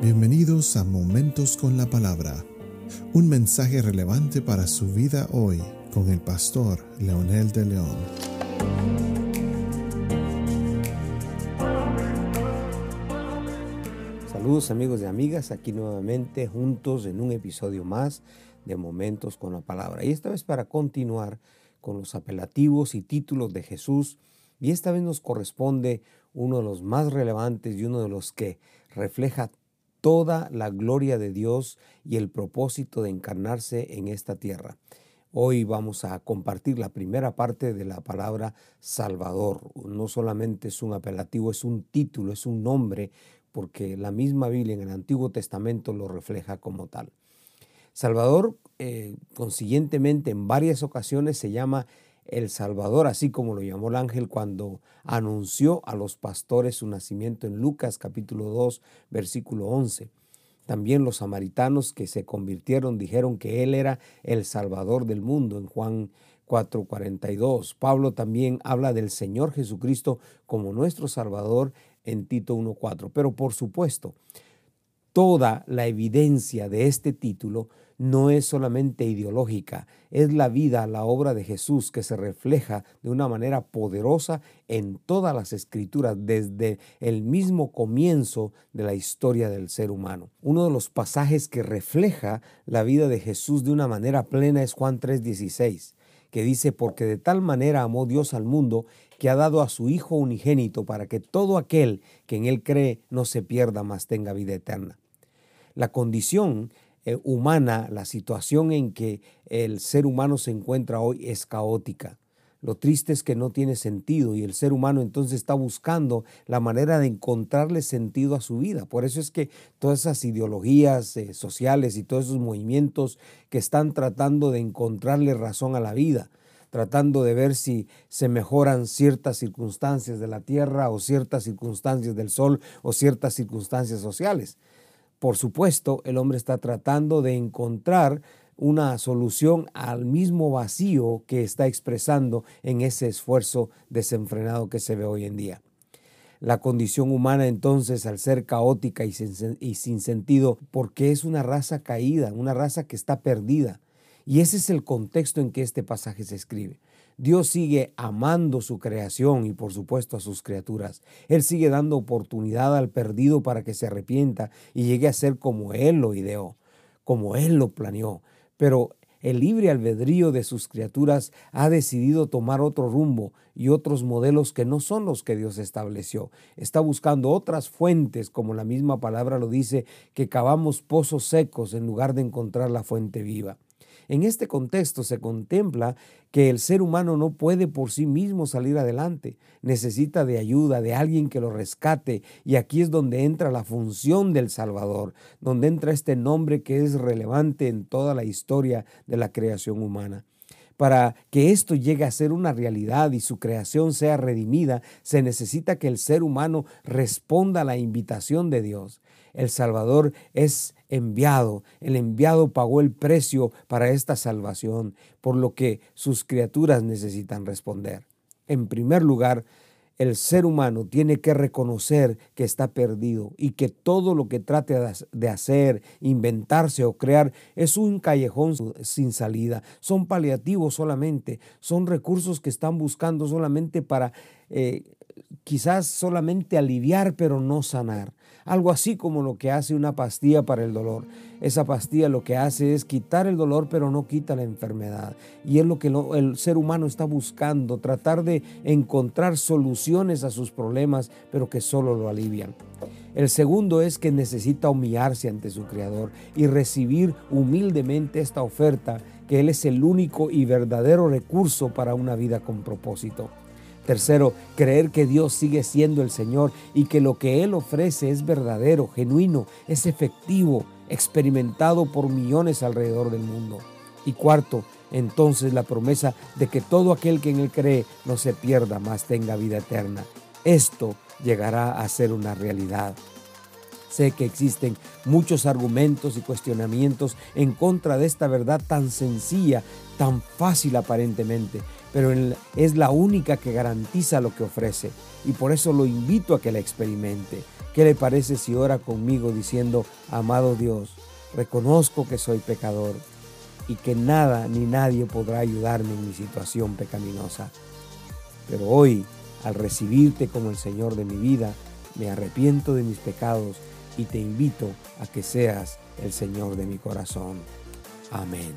Bienvenidos a Momentos con la Palabra, un mensaje relevante para su vida hoy con el pastor Leonel de León. Saludos amigos y amigas, aquí nuevamente juntos en un episodio más de Momentos con la Palabra. Y esta vez para continuar con los apelativos y títulos de Jesús. Y esta vez nos corresponde uno de los más relevantes y uno de los que refleja toda la gloria de Dios y el propósito de encarnarse en esta tierra. Hoy vamos a compartir la primera parte de la palabra Salvador. No solamente es un apelativo, es un título, es un nombre, porque la misma Biblia en el Antiguo Testamento lo refleja como tal. Salvador, eh, consiguientemente, en varias ocasiones se llama el Salvador, así como lo llamó el ángel cuando anunció a los pastores su nacimiento en Lucas capítulo 2, versículo 11. También los samaritanos que se convirtieron dijeron que Él era el Salvador del mundo en Juan 4:42. Pablo también habla del Señor Jesucristo como nuestro Salvador en Tito 1:4. Pero por supuesto, toda la evidencia de este título no es solamente ideológica, es la vida, la obra de Jesús que se refleja de una manera poderosa en todas las escrituras desde el mismo comienzo de la historia del ser humano. Uno de los pasajes que refleja la vida de Jesús de una manera plena es Juan 3:16 que dice, porque de tal manera amó Dios al mundo que ha dado a su Hijo unigénito para que todo aquel que en Él cree no se pierda, mas tenga vida eterna. La condición eh, humana, la situación en que el ser humano se encuentra hoy es caótica. Lo triste es que no tiene sentido y el ser humano entonces está buscando la manera de encontrarle sentido a su vida. Por eso es que todas esas ideologías eh, sociales y todos esos movimientos que están tratando de encontrarle razón a la vida, tratando de ver si se mejoran ciertas circunstancias de la tierra o ciertas circunstancias del sol o ciertas circunstancias sociales. Por supuesto, el hombre está tratando de encontrar una solución al mismo vacío que está expresando en ese esfuerzo desenfrenado que se ve hoy en día. La condición humana entonces, al ser caótica y sin, sentido, porque es una raza caída, una raza que está perdida. Y ese es el contexto en que este pasaje se escribe. Dios sigue amando su creación y por supuesto a sus criaturas. Él sigue dando oportunidad al perdido para que se arrepienta y llegue a ser como Él lo ideó, como Él lo planeó. Pero el libre albedrío de sus criaturas ha decidido tomar otro rumbo y otros modelos que no son los que Dios estableció. Está buscando otras fuentes, como la misma palabra lo dice, que cavamos pozos secos en lugar de encontrar la fuente viva. En este contexto se contempla que el ser humano no puede por sí mismo salir adelante, necesita de ayuda, de alguien que lo rescate, y aquí es donde entra la función del Salvador, donde entra este nombre que es relevante en toda la historia de la creación humana. Para que esto llegue a ser una realidad y su creación sea redimida, se necesita que el ser humano responda a la invitación de Dios. El Salvador es enviado, el enviado pagó el precio para esta salvación, por lo que sus criaturas necesitan responder. En primer lugar, el ser humano tiene que reconocer que está perdido y que todo lo que trate de hacer, inventarse o crear es un callejón sin salida. Son paliativos solamente, son recursos que están buscando solamente para eh, quizás solamente aliviar pero no sanar. Algo así como lo que hace una pastilla para el dolor. Esa pastilla lo que hace es quitar el dolor, pero no quita la enfermedad. Y es lo que el ser humano está buscando, tratar de encontrar soluciones a sus problemas, pero que solo lo alivian. El segundo es que necesita humillarse ante su Creador y recibir humildemente esta oferta, que Él es el único y verdadero recurso para una vida con propósito. Tercero, creer que Dios sigue siendo el Señor y que lo que Él ofrece es verdadero, genuino, es efectivo, experimentado por millones alrededor del mundo. Y cuarto, entonces la promesa de que todo aquel que en Él cree no se pierda, más tenga vida eterna. Esto llegará a ser una realidad. Sé que existen muchos argumentos y cuestionamientos en contra de esta verdad tan sencilla, tan fácil aparentemente, pero es la única que garantiza lo que ofrece y por eso lo invito a que la experimente. ¿Qué le parece si ora conmigo diciendo, amado Dios, reconozco que soy pecador y que nada ni nadie podrá ayudarme en mi situación pecaminosa? Pero hoy, al recibirte como el Señor de mi vida, me arrepiento de mis pecados y te invito a que seas el Señor de mi corazón. Amén.